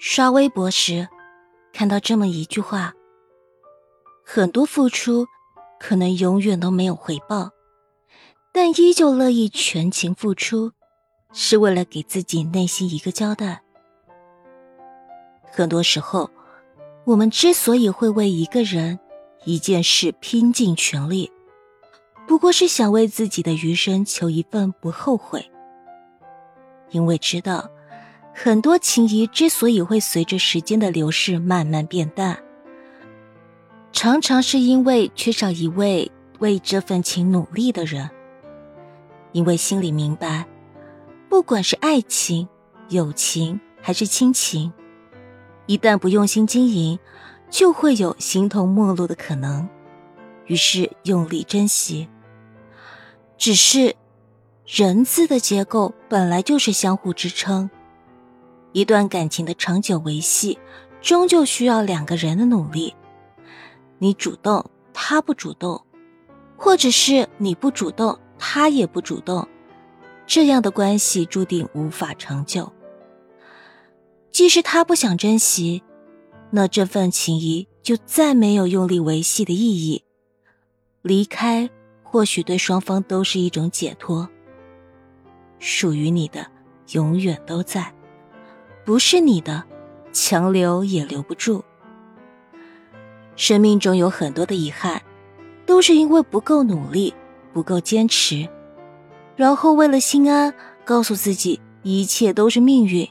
刷微博时，看到这么一句话：很多付出可能永远都没有回报，但依旧乐意全情付出，是为了给自己内心一个交代。很多时候，我们之所以会为一个人、一件事拼尽全力，不过是想为自己的余生求一份不后悔，因为知道。很多情谊之所以会随着时间的流逝慢慢变淡，常常是因为缺少一位为这份情努力的人。因为心里明白，不管是爱情、友情还是亲情，一旦不用心经营，就会有形同陌路的可能。于是用力珍惜。只是，人字的结构本来就是相互支撑。一段感情的长久维系，终究需要两个人的努力。你主动，他不主动，或者是你不主动，他也不主动，这样的关系注定无法长久。即使他不想珍惜，那这份情谊就再没有用力维系的意义。离开，或许对双方都是一种解脱。属于你的，永远都在。不是你的，强留也留不住。生命中有很多的遗憾，都是因为不够努力，不够坚持，然后为了心安，告诉自己一切都是命运。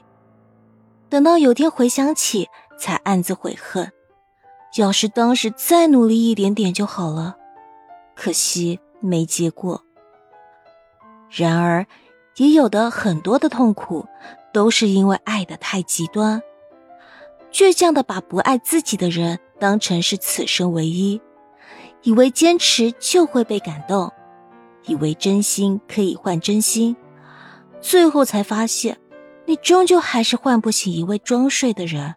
等到有天回想起，才暗自悔恨。要是当时再努力一点点就好了，可惜没结果。然而，也有的很多的痛苦。都是因为爱的太极端，倔强的把不爱自己的人当成是此生唯一，以为坚持就会被感动，以为真心可以换真心，最后才发现，你终究还是换不起一位装睡的人。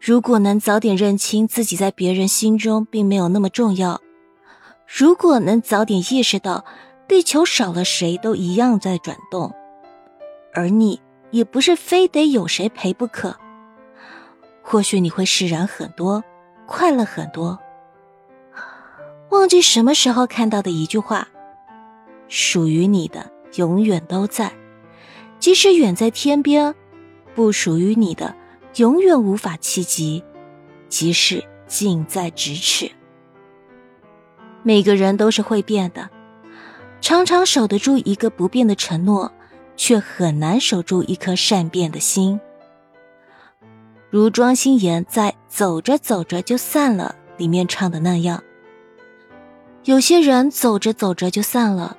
如果能早点认清自己在别人心中并没有那么重要，如果能早点意识到地球少了谁都一样在转动。而你也不是非得有谁陪不可，或许你会释然很多，快乐很多。忘记什么时候看到的一句话：属于你的永远都在，即使远在天边；不属于你的永远无法企及，即使近在咫尺。每个人都是会变的，常常守得住一个不变的承诺。却很难守住一颗善变的心，如庄心妍在《走着走着就散了》里面唱的那样。有些人走着走着就散了，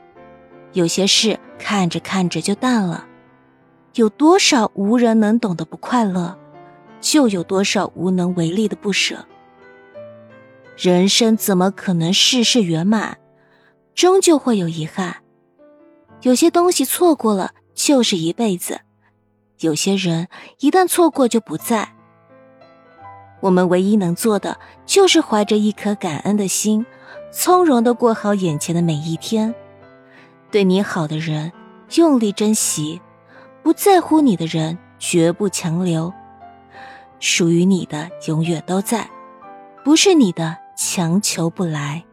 有些事看着看着就淡了。有多少无人能懂的不快乐，就有多少无能为力的不舍。人生怎么可能事事圆满？终究会有遗憾。有些东西错过了。就是一辈子，有些人一旦错过就不在。我们唯一能做的，就是怀着一颗感恩的心，从容的过好眼前的每一天。对你好的人，用力珍惜；不在乎你的人，绝不强留。属于你的，永远都在；不是你的，强求不来。